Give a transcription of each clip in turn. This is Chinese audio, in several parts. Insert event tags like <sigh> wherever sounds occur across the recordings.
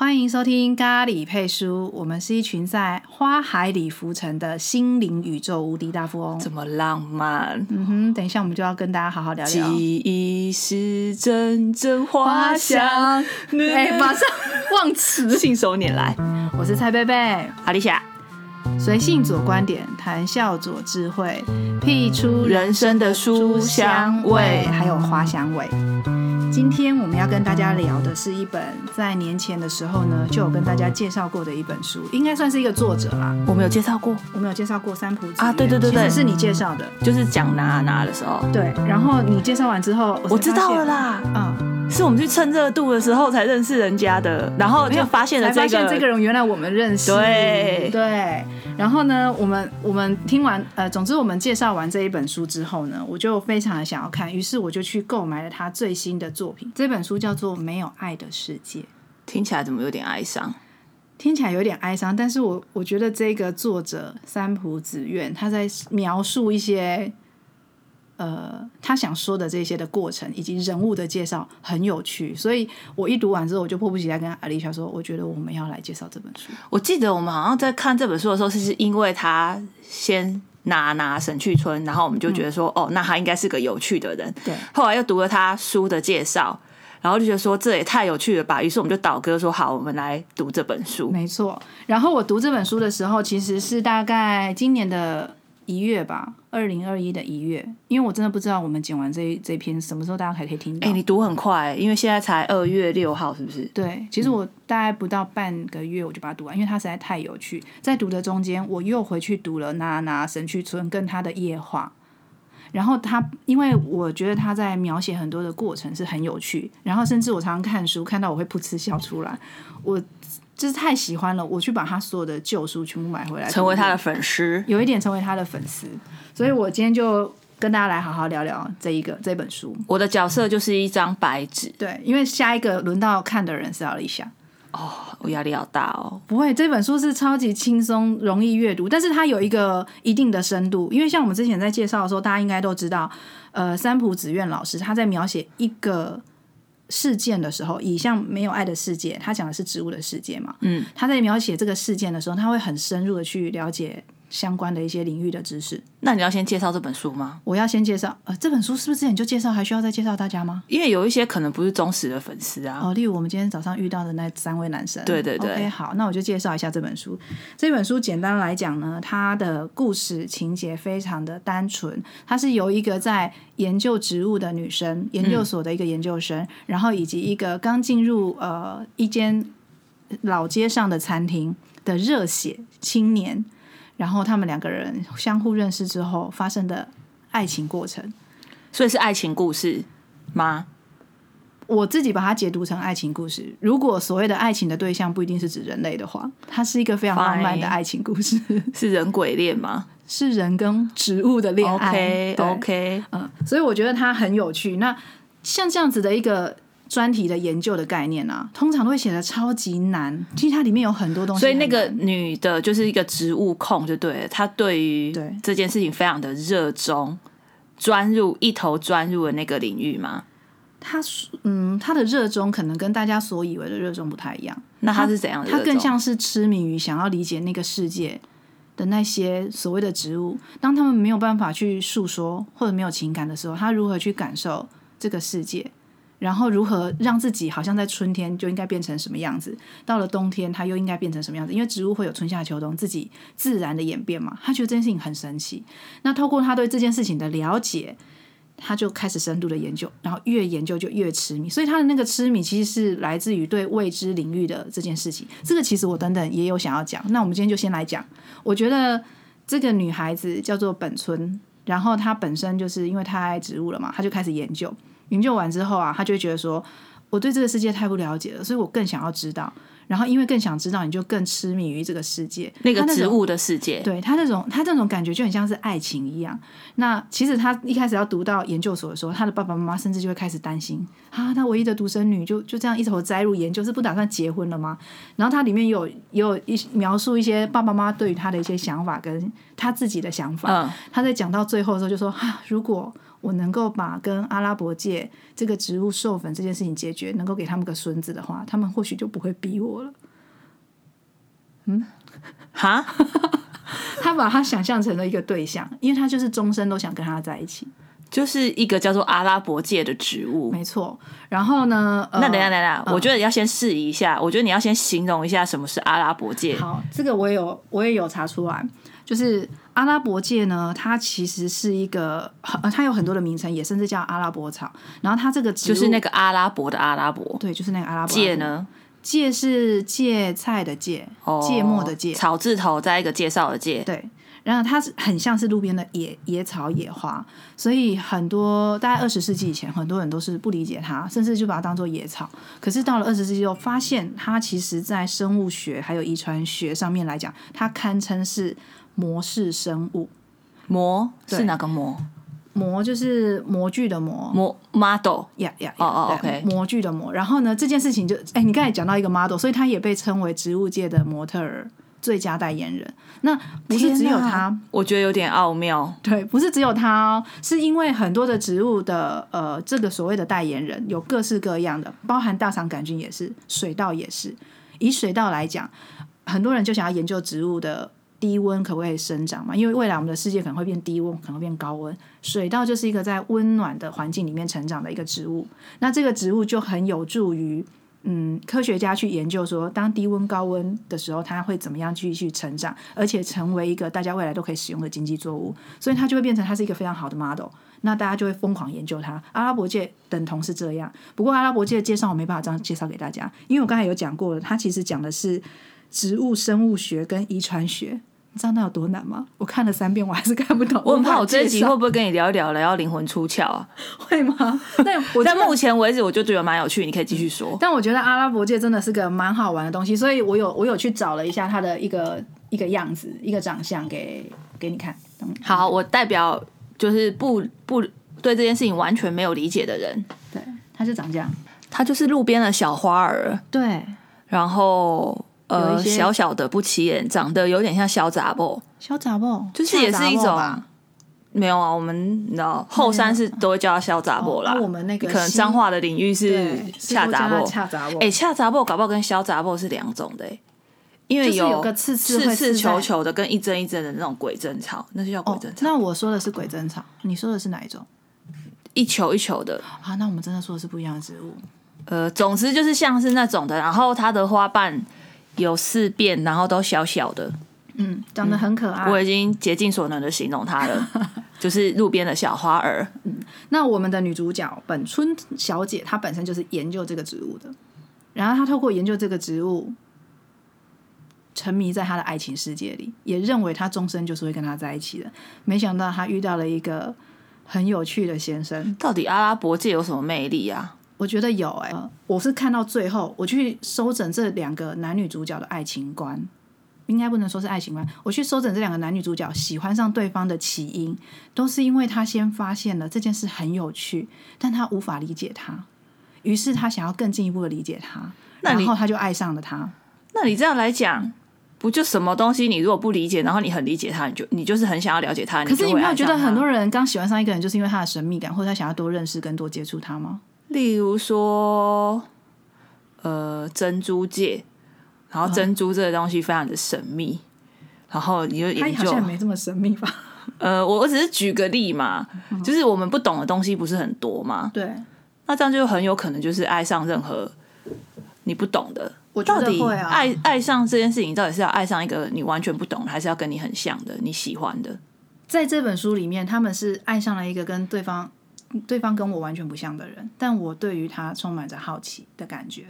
欢迎收听咖喱配书，我们是一群在花海里浮沉的心灵宇宙无敌大富翁。这么浪漫，嗯哼，等一下我们就要跟大家好好聊聊。记忆是阵阵花香，哎、<laughs> 马上忘词。信手拈来。我是蔡贝贝，阿丽夏，随性左观点，谈笑左智慧，辟出人生的书香味还有花香味。今天我们要跟大家聊的是一本在年前的时候呢，就有跟大家介绍过的一本书，应该算是一个作者啦。我们有介绍过，我们有介绍过三浦子啊对对对对其实是你介绍的。就是讲拿拿的时候，对，然后你介绍完之后，我知道了啦。啦，嗯，是我们去蹭热度的时候才认识人家的，然后就发现了这才发现个，这个人原来我们认识。对对，然后呢，我们我们听完呃，总之我们介绍完这一本书之后呢，我就非常的想要看，于是我就去购买了他最新的作品。这本书叫做《没有爱的世界》。听起来怎么有点哀伤？听起来有点哀伤，但是我我觉得这个作者三浦子苑他在描述一些呃他想说的这些的过程以及人物的介绍很有趣，所以我一读完之后，我就迫不及待跟阿丽莎说，我觉得我们要来介绍这本书。我记得我们好像在看这本书的时候，是是因为他先拿拿沈去春，然后我们就觉得说，哦，那他应该是个有趣的人。对，后来又读了他书的介绍，然后就觉得说这也太有趣了吧，于是我们就倒戈说好，我们来读这本书。没错。然后我读这本书的时候，其实是大概今年的一月吧，二零二一的一月，因为我真的不知道我们剪完这一这篇什么时候大家还可以听到。哎、你读很快，因为现在才二月六号，是不是？对，其实我大概不到半个月我就把它读完，因为它实在太有趣。在读的中间，我又回去读了娜娜神去村跟他的夜话。然后他，因为我觉得他在描写很多的过程是很有趣，然后甚至我常常看书看到我会噗嗤笑出来，我就是太喜欢了，我去把他所有的旧书全部买回来，成为他的粉丝。有一点成为他的粉丝，所以我今天就跟大家来好好聊聊这一个这本书。我的角色就是一张白纸，对，因为下一个轮到看的人是阿丽哦。我压力好大哦。不会，这本书是超级轻松、容易阅读，但是它有一个一定的深度。因为像我们之前在介绍的时候，大家应该都知道，呃，三浦子苑老师他在描写一个事件的时候，以像没有爱的世界，他讲的是植物的世界嘛，嗯，他在描写这个事件的时候，他会很深入的去了解相关的一些领域的知识。那你要先介绍这本书吗？我要先介绍，呃，这本书是不是之前就介绍，还需要再介绍大家吗？因为有一些可能不是忠实的粉丝啊。哦，例如我们今天早上遇到的那三位男生。对对对 OK，好，那我就介绍一下这本书。这本书简单来讲呢，它的故事情节非常的单纯，它是由一个在研究植物的女生，研究所的一个研究生，然后以及一个刚进入呃一间老街上的餐厅的热血青年，然后他们两个人相互认识之后发生的爱情过程。所以是爱情故事吗？我自己把它解读成爱情故事。如果所谓的爱情的对象不一定是指人类的话，它是一个非常浪漫的爱情故事，<laughs> 是人鬼恋吗是人跟植物的恋爱。？OK OK，嗯，所以我觉得它很有趣。那像这样子的一个专题的研究的概念啊，通常都会写的超级难。其实它里面有很多东西，所以那个女的就是一个植物控，就对了。她对于对这件事情非常的热衷，钻入一头钻入了那个领域嘛。她嗯，她的热衷可能跟大家所以为的热衷不太一样。那她是怎样的她？更像是痴迷于想要理解那个世界的那些所谓的植物，当他们没有办法去诉说或者没有情感的时候，他如何去感受这个世界，然后如何让自己好像在春天就应该变成什么样子，到了冬天它又应该变成什么样子？因为植物会有春夏秋冬自己自然的演变嘛。他觉得这件事情很神奇。那透过他对这件事情的了解。他就开始深度的研究，然后越研究就越痴迷，所以他的那个痴迷其实是来自于对未知领域的这件事情。这个其实我等等也有想要讲，那我们今天就先来讲。我觉得这个女孩子叫做本村，然后她本身就是因为太爱植物了嘛，她就开始研究。研究完之后啊，他就会觉得说，我对这个世界太不了解了，所以我更想要知道。然后因为更想知道，你就更痴迷于这个世界，那个植物的世界。对他那种，他这种感觉就很像是爱情一样。那其实他一开始要读到研究所的时候，他的爸爸妈妈甚至就会开始担心啊，他唯一的独生女就就这样。一头栽入研究，是不打算结婚了吗？然后他里面有也有一描述一些爸爸妈妈对于他的一些想法跟他自己的想法。嗯，他在讲到最后的时候就说啊，如果我能够把跟阿拉伯界这个植物授粉这件事情解决，能够给他们个孙子的话，他们或许就不会逼我了。嗯哈，<laughs> 他把他想象成了一个对象，因为他就是终身都想跟他在一起。就是一个叫做阿拉伯界的植物。没错。然后呢？呃、那等一下，等一下，我觉得要先试一下。我觉得你要先形容一下什么是阿拉伯界。好，这个我也有，我也有查出来。就是阿拉伯界呢，它其实是一个，呃，它有很多的名称，也甚至叫阿拉伯草。然后它这个植物就是那个阿拉伯的阿拉伯。对，就是那个阿拉伯芥呢？芥是芥菜的芥，芥末的芥，草字头在一个介绍的介。对。然后它是很像是路边的野野草野花，所以很多大概二十世纪以前，很多人都是不理解它，甚至就把它当做野草。可是到了二十世纪后，发现它其实在生物学还有遗传学上面来讲，它堪称是模式生物。模是哪个模？模就是模具的模。模 model 呀呀哦哦 OK 模具的模。然后呢，这件事情就哎，你刚才讲到一个 model，所以它也被称为植物界的模特儿。最佳代言人，那不是只有他，我觉得有点奥妙。对，不是只有他哦，是因为很多的植物的呃，这个所谓的代言人有各式各样的，包含大肠杆菌也是，水稻也是。以水稻来讲，很多人就想要研究植物的低温可不可以生长嘛？因为未来我们的世界可能会变低温，可能会变高温。水稻就是一个在温暖的环境里面成长的一个植物，那这个植物就很有助于。嗯，科学家去研究说，当低温高温的时候，它会怎么样继续成长，而且成为一个大家未来都可以使用的经济作物，所以它就会变成它是一个非常好的 model。那大家就会疯狂研究它。阿拉伯界等同是这样，不过阿拉伯界的介绍我没办法这样介绍给大家，因为我刚才有讲过了，它其实讲的是植物生物学跟遗传学。你知道那有多难吗？我看了三遍，我还是看不懂。我很怕我这一集会不会跟你聊一聊，聊到灵魂出窍啊？<laughs> 会吗？但我在目前为止，我就觉得蛮有趣。你可以继续说。但我觉得阿拉伯界真的是个蛮好玩的东西，所以我有我有去找了一下它的一个一个样子，一个长相给给你看。好，我代表就是不不对这件事情完全没有理解的人。对，它就长这样，它就是路边的小花儿。对，然后。呃，小小的不起眼，长得有点像小杂布，小杂布就是也是一种，没有啊，我们你知道后山是都会叫它小杂布啦。我们那个可能脏话的领域是恰杂布，恰杂布。哎，恰杂布搞不好跟小杂布是两种的，因为有个刺刺刺球球的跟一针一针的那种鬼针草，那是叫鬼针草。那我说的是鬼针草，你说的是哪一种？一球一球的啊？那我们真的说的是不一样的植物。呃，总之就是像是那种的，然后它的花瓣。有四遍，然后都小小的，嗯，长得很可爱。我已经竭尽所能的形容它了，<laughs> 就是路边的小花儿。嗯，那我们的女主角本村小姐，她本身就是研究这个植物的，然后她透过研究这个植物，沉迷在她的爱情世界里，也认为她终身就是会跟他在一起的。没想到她遇到了一个很有趣的先生。到底阿拉伯界有什么魅力啊？我觉得有哎，我是看到最后，我去收整这两个男女主角的爱情观，应该不能说是爱情观。我去收整这两个男女主角喜欢上对方的起因，都是因为他先发现了这件事很有趣，但他无法理解他，于是他想要更进一步的理解他，然后他就爱上了他。那你这样来讲，不就什么东西？你如果不理解，然后你很理解他，你就你就是很想要了解他。可是你没有觉得很多人刚喜欢上一个人，就是因为他的神秘感，或者他想要多认识、跟多接触他吗？例如说，呃，珍珠戒，然后珍珠这个东西非常的神秘，然后你就研究，没这么神秘吧？呃，我我只是举个例嘛，就是我们不懂的东西不是很多嘛，对，那这样就很有可能就是爱上任何你不懂的。我到底爱爱上这件事情，到底是要爱上一个你完全不懂，还是要跟你很像的你喜欢的？在这本书里面，他们是爱上了一个跟对方。对方跟我完全不像的人，但我对于他充满着好奇的感觉。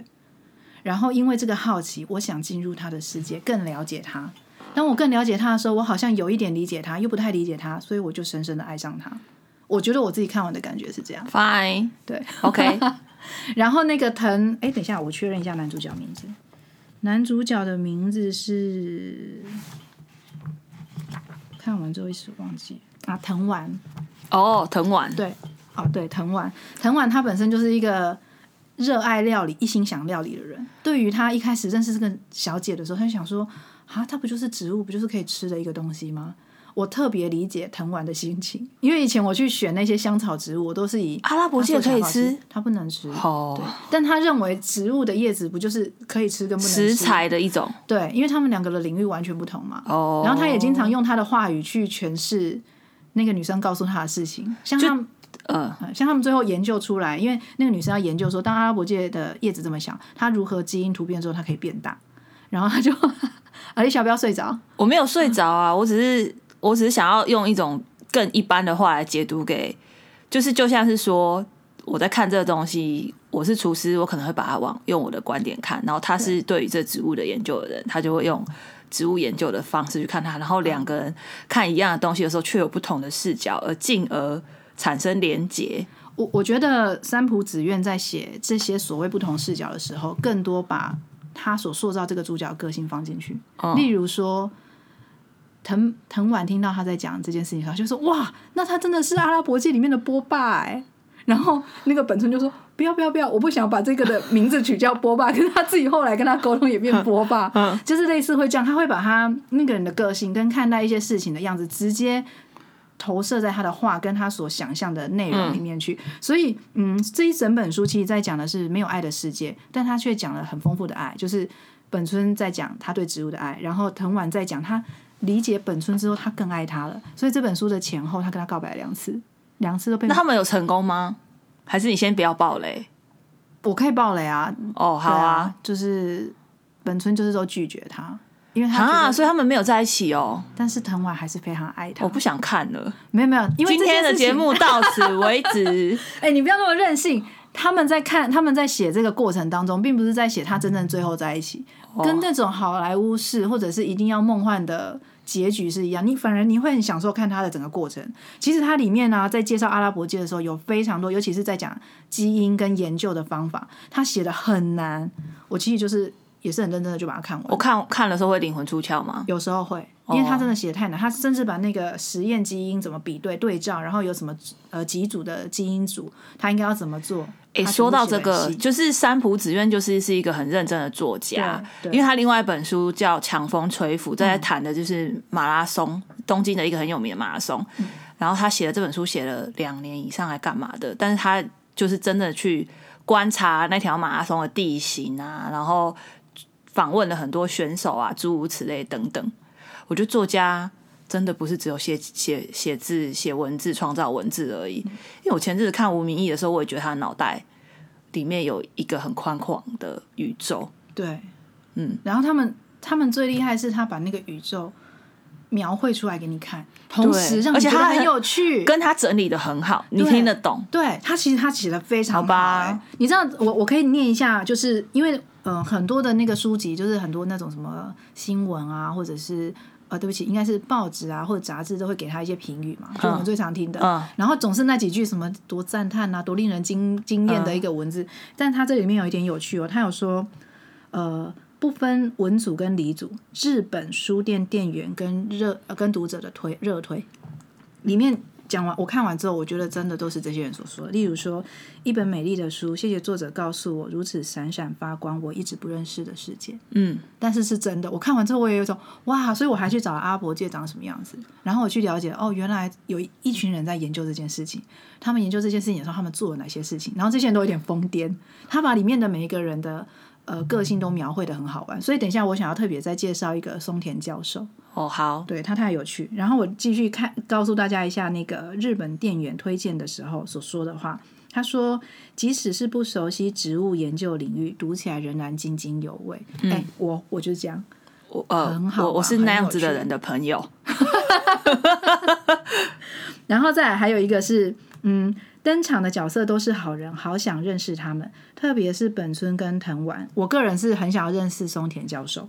然后因为这个好奇，我想进入他的世界，更了解他。当我更了解他的时候，我好像有一点理解他，又不太理解他，所以我就深深的爱上他。我觉得我自己看完的感觉是这样。Fine，对，OK。然后那个藤，哎，等一下，我确认一下男主角名字。男主角的名字是……看完之后一时忘记啊，藤丸。哦，藤丸，对。哦，对，藤丸，藤丸他本身就是一个热爱料理、一心想料理的人。对于他一开始认识这个小姐的时候，他就想说：啊，它不就是植物，不就是可以吃的一个东西吗？我特别理解藤丸的心情，因为以前我去选那些香草植物，我都是以阿拉伯芥可以吃，它不能吃。哦对，但他认为植物的叶子不就是可以吃跟不能食？材的一种对，因为他们两个的领域完全不同嘛。哦。然后他也经常用他的话语去诠释那个女生告诉他的事情，像。嗯。呃像他们最后研究出来，因为那个女生要研究说，当阿拉伯界的叶子这么小，它如何基因突变之后它可以变大，然后他就，<laughs> 阿丽小不要睡着，我没有睡着啊，我只是我只是想要用一种更一般的话来解读给，就是就像是说我在看这个东西，我是厨师，我可能会把它往用我的观点看，然后他是对于这植物的研究的人，他就会用植物研究的方式去看它，然后两个人看一样的东西的时候，却有不同的视角，而进而产生连结。我我觉得三浦子苑在写这些所谓不同视角的时候，更多把他所塑造这个主角的个性放进去。哦例如说，藤藤丸听到他在讲这件事情时，他就说：“哇，那他真的是阿拉伯界里面的波霸哎。”然后那个本村就说：“不要不要不要，我不想把这个的名字取叫波霸。<laughs> ”可是他自己后来跟他沟通也变波霸，就是类似会这样，他会把他那个人的个性跟看待一些事情的样子直接投射在他的话跟他所想象的内容里面去。所以，嗯，这一整本书其实在讲的是没有爱的世界，但他却讲了很丰富的爱，就是本村在讲他对植物的爱，然后藤丸在讲他理解本村之后，他更爱他了。所以这本书的前后，他跟他告白了两次，两次都被那他们有成功吗？还是你先不要爆雷？我可以爆雷啊，哦，好对啊，，就是本村就是都拒绝他。因为他觉啊，所以他们没有在一起哦，但是藤丸还是非常爱他。我不想看了。没有没有，因为今天的节目到此为止。<laughs> 哎、你不要那么任性。他们在看，他们在写这个过程当中，并不是在写他真正最后在一起，哦跟那种好莱坞式或者是一定要梦幻的结局是一样。你反而你会很享受看他的整个过程。其实它里面呢、在介绍阿拉伯界的时候，有非常多，尤其是在讲基因跟研究的方法，他写的很难。我其实就是也是很认真的就把它看完。我看看的时候会灵魂出窍吗？有时候会，因为他真的写的太难，他甚至把那个实验基因怎么比对对照，然后有什么呃几组的基因组，他应该要怎么做。诶，说到这个，就是三浦子苑就是是一个很认真的作家，因为他另外一本书叫《强风吹拂》，在谈的就是马拉松，东京的一个很有名的马拉松。然后他写的这本书写了两年以上，来干嘛的？但是他就是真的去观察那条马拉松的地形啊，然后访问了很多选手啊，诸如此类等等。我觉得作家真的不是只有写写写字、写文字、创造文字而已。因为我前阵子看吴明义的时候，我也觉得他的脑袋里面有一个很宽广的宇宙。对，嗯，然后他们他们最厉害是他把那个宇宙描绘出来给你看，同时让而且他很有趣。跟他整理的很好，你听得懂。对他其实他写的非常好吧欸你知道我我可以念一下，就是因为呃很多的那个书籍，就是很多那种什么新闻啊，或者是呃对不起，应该是报纸啊或者杂志都会给他一些评语嘛，就我们最常听的。嗯然后总是那几句什么多赞叹啊，多令人惊惊艳的一个文字。但他这里面有一点有趣哦，他有说呃。不分文组跟理组，日本书店店员跟热呃跟读者的推热推，里面讲完，我看完之后，我觉得真的都是这些人所说的。例如说，一本美丽的书，谢谢作者告诉我如此闪闪发光，我一直不认识的世界。嗯，但是是真的，我看完之后，我也有一种哇，所以我还去找了阿伯界长什么样子，然后我去了解，哦，原来有一群人在研究这件事情。他们研究这件事情的时候，他们做了哪些事情？然后这些人都有点疯癫，他把里面的每一个人的呃个性都描绘的很好玩。所以等一下，我想要特别再介绍一个松田教授。哦，好，对他太有趣。然后我继续看，告诉大家一下那个日本店员推荐的时候所说的话。他说：“即使是不熟悉植物研究领域，读起来仍然津津有味。哎、我我就是这样。我呃很，好我我是那样子的人的朋友。<laughs> 然后再来还有一个是，嗯，登场的角色都是好人，好想认识他们，特别是本村跟藤丸。我个人是很想要认识松田教授。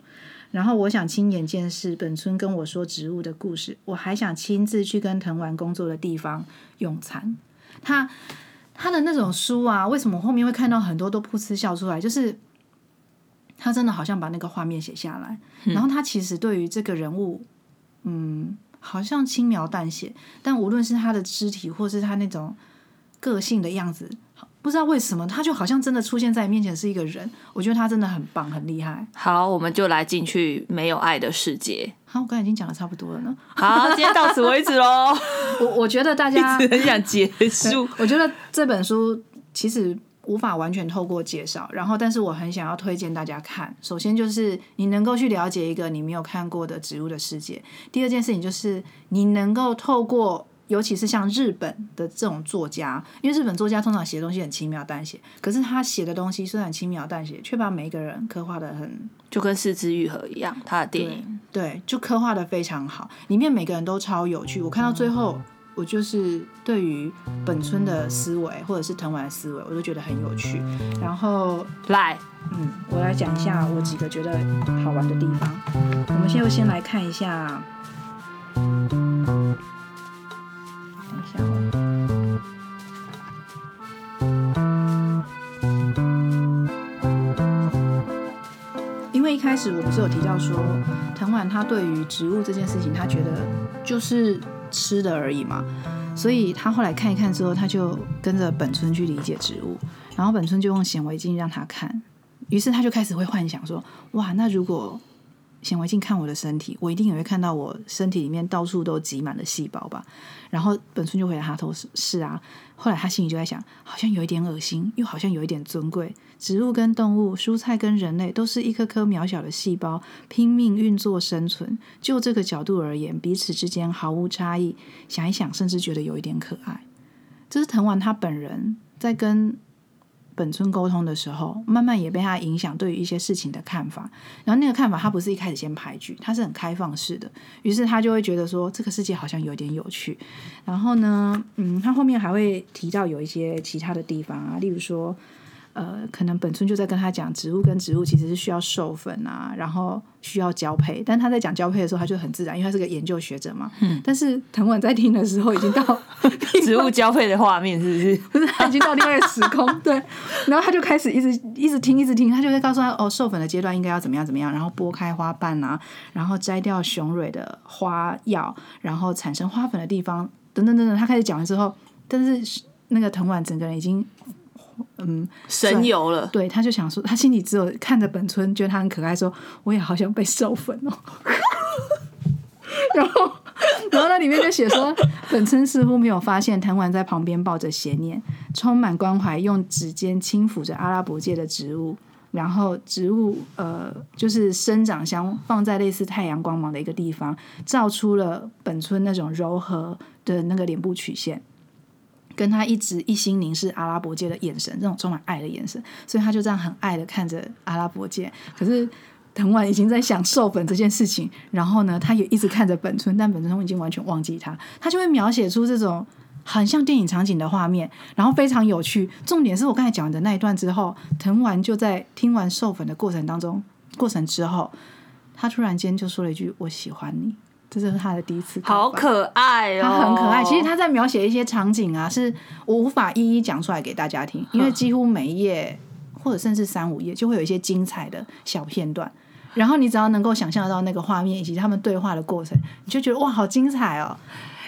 然后我想亲眼见识本村跟我说植物的故事，我还想亲自去跟藤丸工作的地方用餐。他他的那种书啊，为什么后面会看到很多都噗嗤笑出来？就是他真的好像把那个画面写下来，然后他其实对于这个人物，嗯，好像轻描淡写，但无论是他的肢体或是他那种个性的样子，不知道为什么，他就好像真的出现在你面前是一个人。我觉得他真的很棒，很厉害。好，我们就来进去没有爱的世界。好，我刚才已经讲的差不多了呢。好，今天到此为止喽。<laughs> 我我觉得大家 <laughs> 很想结束。我觉得这本书其实无法完全透过介绍，然后但是我很想要推荐大家看。首先就是你能够去了解一个你没有看过的植物的世界。第二件事情就是你能够透过。尤其是像日本的这种作家，因为日本作家通常写的东西很轻描淡写，可是他写的东西虽然轻描淡写，却把每一个人刻画的很，就跟四肢愈合一样，他的电影对，就刻画的非常好，里面每个人都超有趣。我看到最后，我就是对于本村的思维或者是藤丸的思维，我都觉得很有趣。然后来，嗯，我来讲一下我几个觉得好玩的地方。我们现在先来看一下。等一下哦因为一开始我不是有提到说，藤丸他对于植物这件事情，他觉得就是吃的而已嘛，所以他后来看一看之后，他就跟着本村去理解植物，然后本村就用显微镜让他看，于是他就开始会幻想说，哇，那如果。显微镜看我的身体，我一定也会看到我身体里面到处都挤满了细胞吧。然后本村就回答他说是是啊。后来他心里就在想，好像有一点恶心，又好像有一点尊贵。植物跟动物，蔬菜跟人类，都是一颗颗渺小的细胞，拼命运作生存。就这个角度而言，彼此之间毫无差异。想一想，甚至觉得有一点可爱。这是藤丸他本人在跟。本村沟通的时候，慢慢也被他影响，对于一些事情的看法。然后那个看法，他不是一开始先排拒，他是很开放式的。于是他就会觉得说，这个世界好像有点有趣。然后呢，嗯，他后面还会提到有一些其他的地方啊，例如说。呃，可能本村就在跟他讲，植物跟植物其实是需要授粉啊，然后需要交配。但他在讲交配的时候，他就很自然，因为他是个研究学者嘛。嗯。但是藤丸在听的时候，已经到 <laughs> 植物交配的画面，是不是？<laughs> 不是，他已经到另外一个时空。对。然后他就开始一直一直听，一直听，他就会告诉他，哦，授粉的阶段应该要怎么样怎么样，然后拨开花瓣啊，然后摘掉雄蕊的花药，然后产生花粉的地方，等等等等。他开始讲完之后，但是那个藤丸整个人已经。嗯，神游了。对，他就想说，他心里只有看着本村，觉得他很可爱，说我也好想被授粉哦。<laughs> 然后，然后那里面就写说，本村似乎没有发现藤丸在旁边抱着邪念，充满关怀，用指尖轻抚着阿拉伯界的植物，然后植物呃，就是生长相放在类似太阳光芒的一个地方，照出了本村那种柔和的那个脸部曲线。跟他一直一心凝视阿拉伯界的眼神，这种充满爱的眼神，所以他就这样很爱的看着阿拉伯界。可是藤丸已经在想授粉这件事情，然后呢，他也一直看着本村，但本村已经完全忘记他。他就会描写出这种很像电影场景的画面，然后非常有趣。重点是我刚才讲的那一段之后，藤丸就在听完授粉的过程当中，过程之后，他突然间就说了一句：“我喜欢你。”这就是他的第一次，好可爱哦，他很可爱。其实他在描写一些场景啊，是我无法一一讲出来给大家听，因为几乎每一页或者甚至三五页就会有一些精彩的小片段，然后你只要能够想象得到那个画面以及他们对话的过程，你就觉得哇，好精彩哦！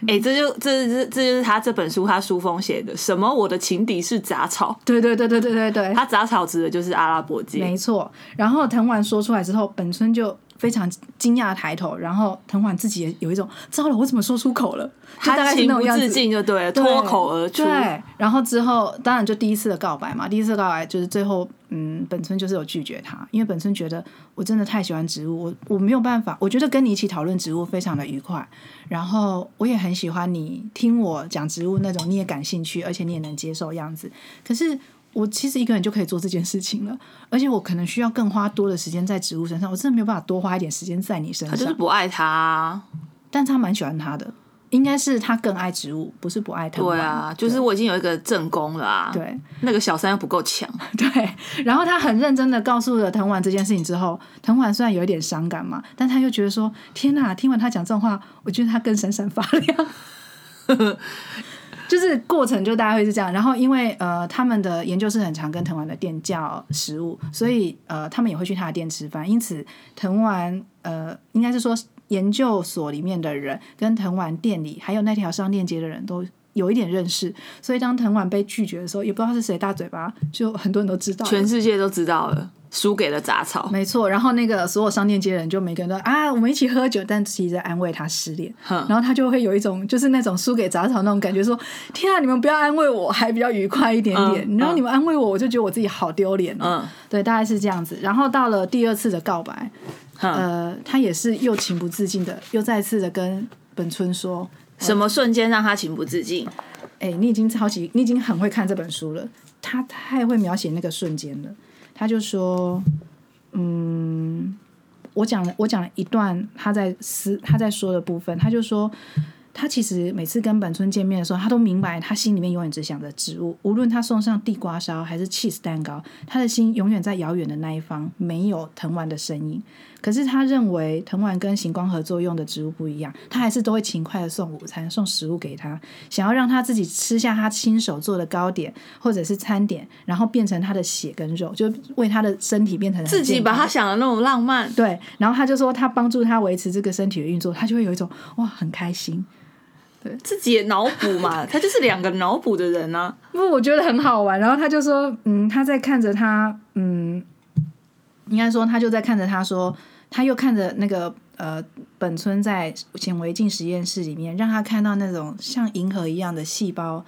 哎，这就这这这就是他这本书他书封写的什么？我的情敌是杂草。对对对对对对对，他杂草指的就是阿拉伯界，没错。然后藤丸说出来之后，本村就。非常惊讶抬头，然后藤丸自己也有一种糟了，我怎么说出口了？他情不自禁就 <laughs> 对，脱口而出。对，然后之后当然就第一次的告白嘛，第一次告白就是最后，嗯，本村就是有拒绝他，因为本村觉得我真的太喜欢植物，我我没有办法，我觉得跟你一起讨论植物非常的愉快，然后我也很喜欢你听我讲植物那种你也感兴趣，而且你也能接受样子，可是。我其实一个人就可以做这件事情了，而且我可能需要更花多的时间在植物身上，我真的没有办法多花一点时间在你身上。他就是不爱他，但他蛮喜欢他的，应该是他更爱植物，不是不爱他。对啊，就是我已经有一个正宫了啊。对，那个小三又不够强。对，然后他很认真的告诉了藤丸这件事情之后，藤丸虽然有一点伤感嘛，但他又觉得说：天哪，听完他讲这种话，我觉得他更闪闪发亮。<laughs> 就是过程就大概会是这样，然后因为呃他们的研究室很常跟藤丸的店叫食物，所以呃他们也会去他的店吃饭，因此藤丸呃应该是说研究所里面的人跟藤丸店里还有那条商店街的人都有一点认识，所以当藤丸被拒绝的时候，也不知道是谁大嘴巴，就很多人都知道。全世界都知道了，输给了杂草。没错，然后那个所有商店街的人就每个人都啊，我们一起喝酒，但其实在安慰他失恋，然后他就会有一种就是那种输给杂草那种感觉，说天啊，你们不要安慰我，还比较愉快一点点，嗯然后你们安慰我，我就觉得我自己好丢脸哦。嗯对，大概是这样子。然后到了第二次的告白，哼，呃，他也是又情不自禁的，又再次的跟本村说，什么瞬间让他情不自禁？哎、你已经超级，你已经很会看这本书了，他太会描写那个瞬间了。他就说，嗯，我讲，我讲了一段他在思他在说的部分，他就说。他其实每次跟本村见面的时候，他都明白，他心里面永远只想着植物。无论他送上地瓜烧还是 cheese 蛋糕，他的心永远在遥远的那一方，没有藤丸的身影。可是他认为藤丸跟行光合作用的植物不一样，他还是都会勤快的送午餐、送食物给他，想要让他自己吃下他亲手做的糕点或者是餐点，然后变成他的血跟肉，就为他的身体变成自己把他想的那种浪漫，对，然后他就说他帮助他维持这个身体的运作，他就会有一种哇很开心。对自己也脑补嘛，他就是两个脑补的人啊。<laughs> 不，我觉得很好玩。然后他就说，嗯，他在看着他，嗯，应该说他就在看着他说，他又看着那个呃本村在显微镜实验室里面，让他看到那种像银河一样的细胞，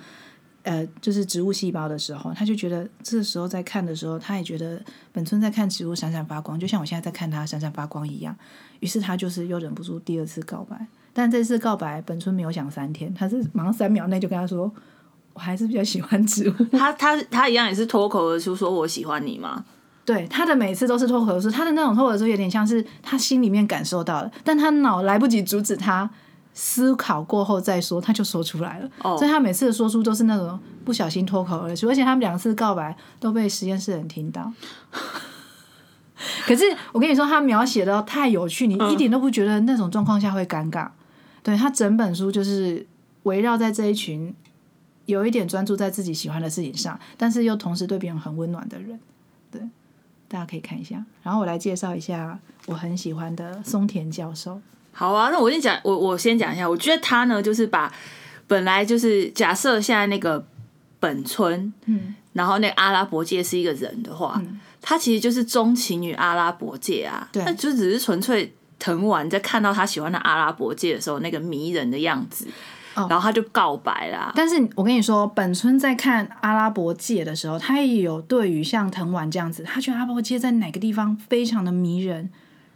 呃，就是植物细胞的时候，他就觉得这时候在看的时候，他也觉得本村在看植物闪闪发光，就像我现在在看他闪闪发光一样。于是他就是又忍不住第二次告白，但这次告白本村没有想三天，他是马上三秒内就跟他说。我还是比较喜欢植物。他他他一样也是脱口而出说我喜欢你吗？对他的每次都是脱口而出，他的那种脱口而出有点像是他心里面感受到了，但他脑来不及阻止他思考过后再说，他就说出来了。哦所以他每次的说出都是那种不小心脱口而出，而且他们两次告白都被实验室人听到。<laughs> 可是我跟你说，他描写的太有趣，你一点都不觉得那种状况下会尴尬。对他整本书就是围绕在这一群有一点专注在自己喜欢的事情上，但是又同时对别人很温暖的人。对，大家可以看一下。然后我来介绍一下我很喜欢的松田教授。好啊，那我先讲，我我先讲一下，我觉得他呢，就是把本来就是假设现在那个本村，嗯，然后那个阿拉伯界是一个人的话，他其实就是钟情于阿拉伯界啊，对。那就只是纯粹藤丸在看到他喜欢的阿拉伯界的时候那个迷人的样子，哦然后他就告白啦。但是我跟你说，本村在看阿拉伯界的时候，他也有对于像藤丸这样子，他觉得阿拉伯界在哪个地方非常的迷人，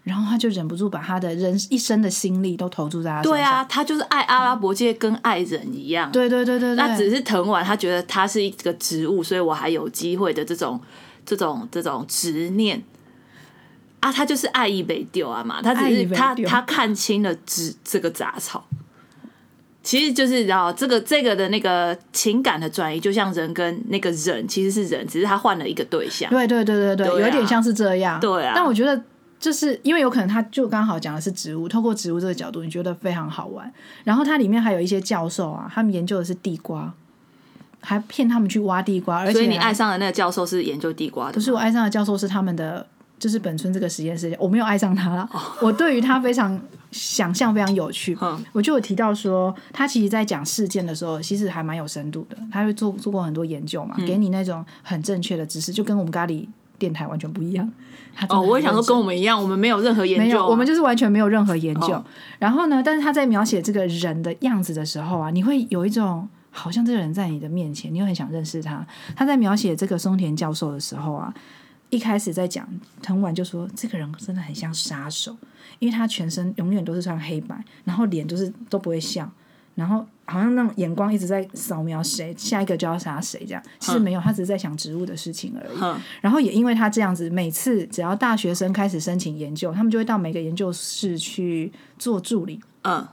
然后他就忍不住把他的人一生的心力都投注在他身上。对啊，他就是爱阿拉伯界跟爱人一样。对对对对对，那只是藤丸，他觉得他是一个植物，所以我还有机会的这种、这种、这种执念啊，他就是爱意被丢啊嘛，他只是他他看清了植这个杂草，其实就是然后这个这个的那个情感的转移，就像人跟那个人其实是人，只是他换了一个对象。对对对对对，对啊有一点像是这样。对啊但我觉得就是因为有可能他就刚好讲的是植物，透过植物这个角度，你觉得非常好玩。然后它里面还有一些教授啊，他们研究的是地瓜，还骗他们去挖地瓜，而且所以你爱上的那个教授是研究地瓜的，不是我爱上的教授是他们的，就是本村这个实验室，我没有爱上他了。哦 <laughs> 我对于他非常想象非常有趣。嗯我就有提到说，他其实在讲事件的时候，其实还蛮有深度的。他会做做过很多研究嘛，嗯给你那种很正确的知识，就跟我们咖喱电台完全不一样。哦，我也想说跟我们一样，我们没有任何研究、没有，啊，我们就是完全没有任何研究。哦然后呢，但是他在描写这个人的样子的时候啊，你会有一种好像这个人在你的面前，你又很想认识他。他在描写这个松田教授的时候啊，一开始在讲藤晚就说这个人真的很像杀手，因为他全身永远都是穿黑白，然后脸就是都不会笑，然后好像那种眼光一直在扫描谁，下一个就要杀谁这样。其实没有，他只是在想植物的事情而已。然后也因为他这样子，每次只要大学生开始申请研究，他们就会到每个研究室去做助理，嗯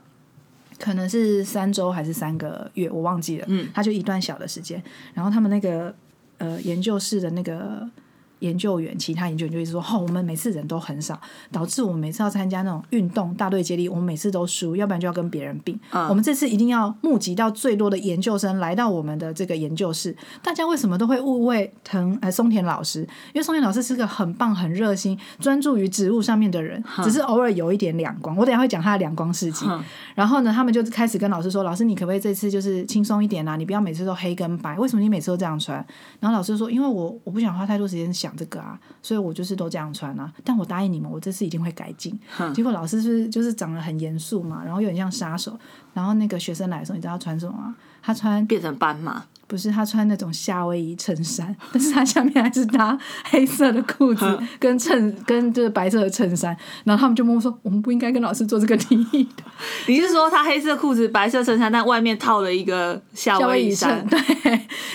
可能是三周还是三个月，我忘记了。嗯，他就一段小的时间，然后他们那个呃研究室的那个研究员，其他研究员就一直说，哦，我们每次人都很少，导致我们每次要参加那种运动大队接力，我们每次都输，要不然就要跟别人并。我们这次一定要募集到最多的研究生来到我们的这个研究室。大家为什么都会误会藤呃松田老师？因为松田老师是个很棒、很热心、专注于植物上面的人，只是偶尔有一点两光。我等下会讲他的两光事迹。然后呢，他们就开始跟老师说：“老师，你可不可以这次就是轻松一点啊？你不要每次都黑跟白，为什么你每次都这样穿？”然后老师说：“因为我我不想花太多时间想这个啊，所以我就是都这样穿啊。但我答应你们，我这次一定会改进。”结果老师是就是长得很严肃嘛，然后有点像杀手。然后那个学生来的时候，你知道他穿什么吗？他穿变成斑马。不是他穿那种夏威夷衬衫，<laughs> 但是他下面还是搭黑色的裤子跟衬跟就是白色的衬衫，然后他们就问我说：“我们不应该跟老师做这个提议的。”你是说他黑色裤子、白色衬衫，但外面套了一个夏威夷衫？对，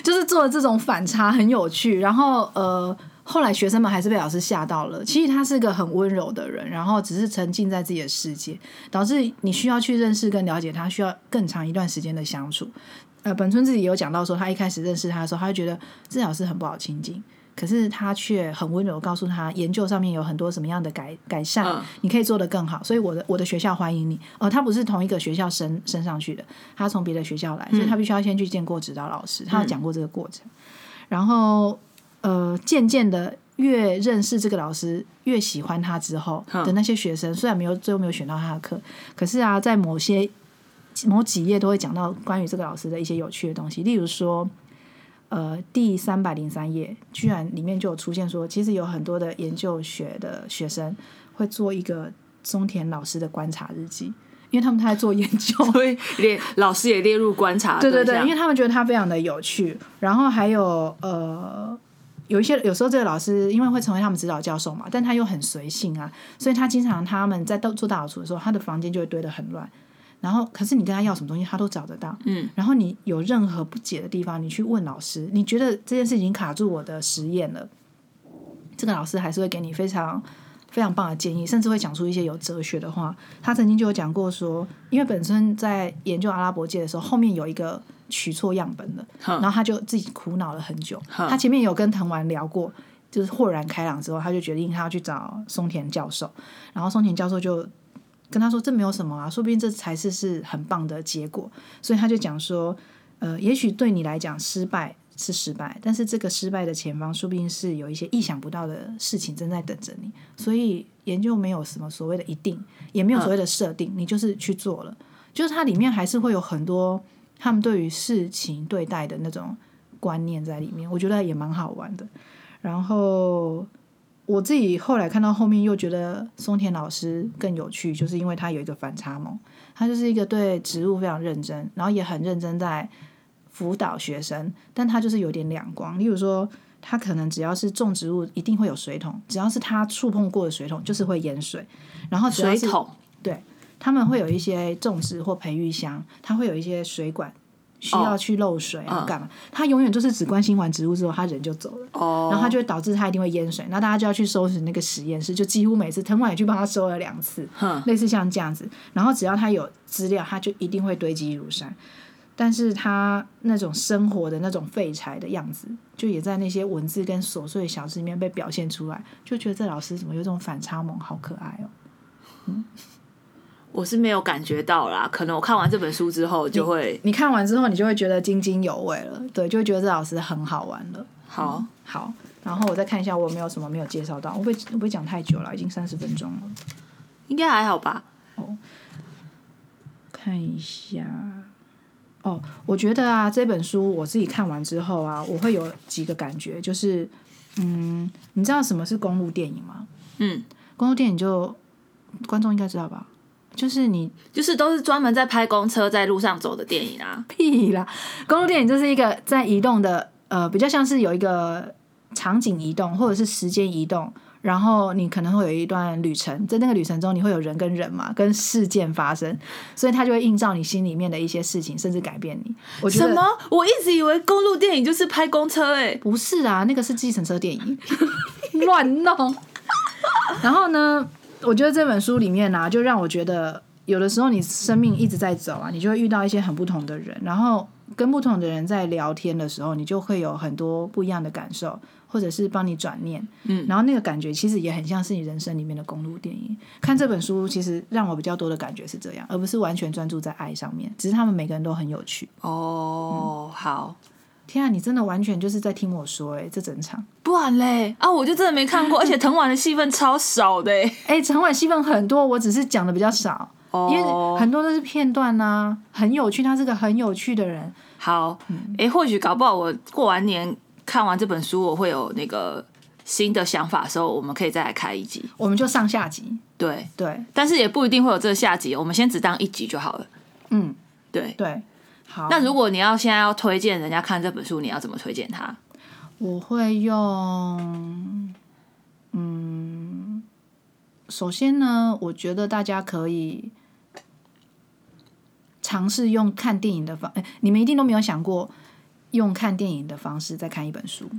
就是做这种反差很有趣。然后呃，后来学生们还是被老师吓到了。其实他是个很温柔的人，然后只是沉浸在自己的世界，导致你需要去认识跟了解他，需要更长一段时间的相处。呃，本村自己有讲到说，他一开始认识他的时候，他就觉得这老师很不好亲近，可是他却很温柔告诉他，研究上面有很多什么样的改改善，你可以做得更好，所以我的我的学校欢迎你。哦，他不是同一个学校升升上去的，他从别的学校来，所以他必须要先去见过指导老师，他有讲过这个过程。然后呃，渐渐的越认识这个老师，越喜欢他之后的那些学生，虽然没有最后没有选到他的课，可是啊，在某些。某几页都会讲到关于这个老师的一些有趣的东西，例如说，呃，第三百零三页，居然里面就有出现说，其实有很多的研究学的学生会做一个松田老师的观察日记，因为他们他在做研究，<laughs> 所以列老师也列入观察。对对对，因为他们觉得他非常的有趣。然后还有呃，有一些有时候这个老师因为会成为他们指导教授嘛，但他又很随性啊，所以他经常他们在到做大扫除的时候，他的房间就会堆得很乱。然后，可是你跟他要什么东西，他都找得到。嗯。然后你有任何不解的地方，你去问老师。你觉得这件事情卡住我的实验了，这个老师还是会给你非常非常棒的建议，甚至会讲出一些有哲学的话。他曾经就有讲过说，因为本身在研究阿拉伯界的时候，后面有一个取错样本的，<laughs> 然后他就自己苦恼了很久。他前面有跟藤丸聊过，就是豁然开朗之后，他就决定他要去找松田教授，然后松田教授就。跟他说这没有什么啊，说不定这才是是很棒的结果。所以他就讲说，呃，也许对你来讲失败是失败，但是这个失败的前方说不定是有一些意想不到的事情正在等着你。所以研究没有什么所谓的一定，也没有所谓的设定，你就是去做了。就是它里面还是会有很多他们对于事情对待的那种观念在里面，我觉得也蛮好玩的。然后。我自己后来看到后面又觉得松田老师更有趣，就是因为他有一个反差萌，他就是一个对植物非常认真，然后也很认真在辅导学生，但他就是有点两光。例如说，他可能只要是种植物，一定会有水桶，只要是他触碰过的水桶，就是会淹水。然后水桶，对他们会有一些种植或培育箱，他会有一些水管。需要去漏水啊，干嘛？他永远就是只关心完植物之后，他人就走了。哦，然后他就会导致他一定会淹水，那大家就要去收拾那个实验室，就几乎每次藤管也去帮他收了两次，类似像这样子。然后只要他有资料，他就一定会堆积如山。但是他那种生活的那种废柴的样子，就也在那些文字跟琐碎小事里面被表现出来，就觉得这老师怎么有这种反差萌，好可爱哦。嗯。<laughs> 我是没有感觉到啦，可能我看完这本书之后就会，你看完之后你就会觉得津津有味了，对，就会觉得这老师很好玩了。好，好，然后我再看一下我有没有什么没有介绍到，我会不会讲太久了？已经三十分钟了，应该还好吧？哦，看一下，哦，我觉得啊，这本书我自己看完之后啊，我会有几个感觉，就是，嗯，你知道什么是公路电影吗？嗯，公路电影就观众应该知道吧？就是你，就是都是专门在拍公车在路上走的电影啊！<laughs> 屁啦，公路电影就是一个在移动的，呃，比较像是有一个场景移动或者是时间移动，然后你可能会有一段旅程，在那个旅程中你会有人跟人嘛，跟事件发生，所以它就会映照你心里面的一些事情，甚至改变你。我什么？我一直以为公路电影就是拍公车，哎，不是啊，那个是计程车电影，<laughs> 乱弄。<laughs> 然后呢？我觉得这本书里面呢，就让我觉得有的时候你生命一直在走啊，你就会遇到一些很不同的人，然后跟不同的人在聊天的时候，你就会有很多不一样的感受，或者是帮你转念，嗯，然后那个感觉其实也很像是你人生里面的公路电影。看这本书，其实让我比较多的感觉是这样，而不是完全专注在爱上面。只是他们每个人都很有趣。哦，好，天啊，你真的完全就是在听我说、欸，哎，这整场，不然嘞啊，我就真的没看过，<laughs> 而且藤丸的戏份超少的欸，<laughs> 哎、陈婉戏份很多，我只是讲的比较少。因为哦，很多都是片段呐、很有趣，他是个很有趣的人。好，嗯哎、或许搞不好我过完年看完这本书，我会有那个新的想法的时候，我们可以再来开一集。我们就上下集，对，对，但是也不一定会有这个下集，我们先只当一集就好了。嗯，对，对，好。那如果你要现在要推荐人家看这本书，你要怎么推荐他？我会用，嗯，首先呢，我觉得大家可以尝试用看电影的方，哎，你们一定都没有想过用看电影的方式在看一本书。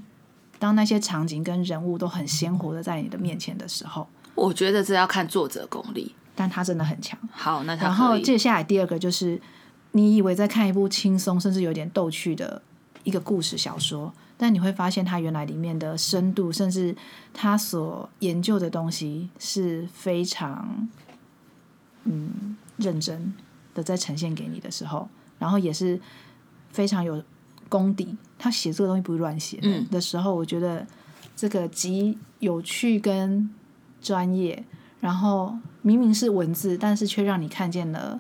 当那些场景跟人物都很鲜活的在你的面前的时候，我觉得这要看作者功力。但他真的很强。好，那他然后接下来第二个就是，你以为在看一部轻松甚至有点逗趣的一个故事小说，但你会发现它原来里面的深度，甚至他所研究的东西是非常嗯认真的在呈现给你的时候，然后也是非常有功底。他写这个东西不是乱写的、嗯的时候，我觉得这个极有趣跟专业，然后明明是文字，但是却让你看见了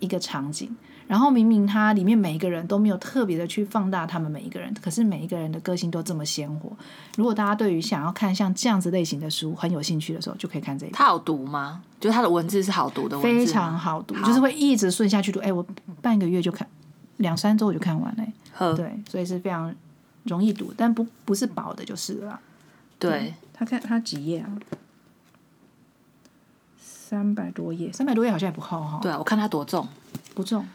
一个场景。然后明明它里面每一个人都没有特别的去放大他们每一个人，可是每一个人的个性都这么鲜活。如果大家对于想要看像这样子类型的书很有兴趣的时候，就可以看这一本，他好读吗？就是他的文字是好读的文字非常好读，好就是会一直顺下去读。哎，我半个月就看，两三周我就看完了。呵，对，所以是非常容易读，但不不是薄的，就是了啦。对，他看他几页啊？三百多页，三百多页好像也不厚哈，对啊，我看它多重。不重，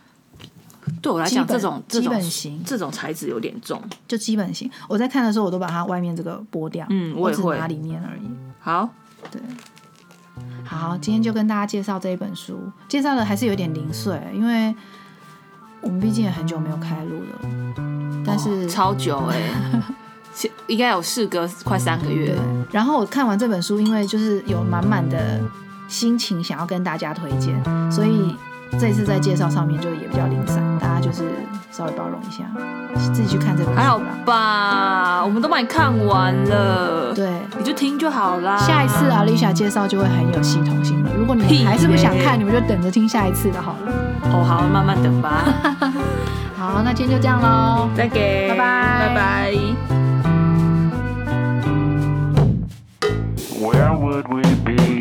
对我来讲，这种这基种本型这种材质有点重。就基本型。我在看的时候，我都把它外面这个剥掉，嗯我也会我只拿里面而已。好，对，好，今天就跟大家介绍这一本书，介绍的还是有点零碎，因为我们毕竟也很久没有开录了，但是、哦超久哎、<laughs> 其应该有事隔快三个月。，然后我看完这本书，因为就是有满满的心情想要跟大家推荐，所以这次在介绍上面就也比较零散，大家就是稍微包容一下，自己去看这本书还好。吧，我们都帮你看完了，对，你就听就好啦。下一次阿，丽莎介绍就会很有系统性了。如果你还是不想耶看，你们就等着听下一次的好了。哦，好，慢慢等吧。<laughs> 好，那今天就这样喽，再见，拜拜，拜拜。Where would we be?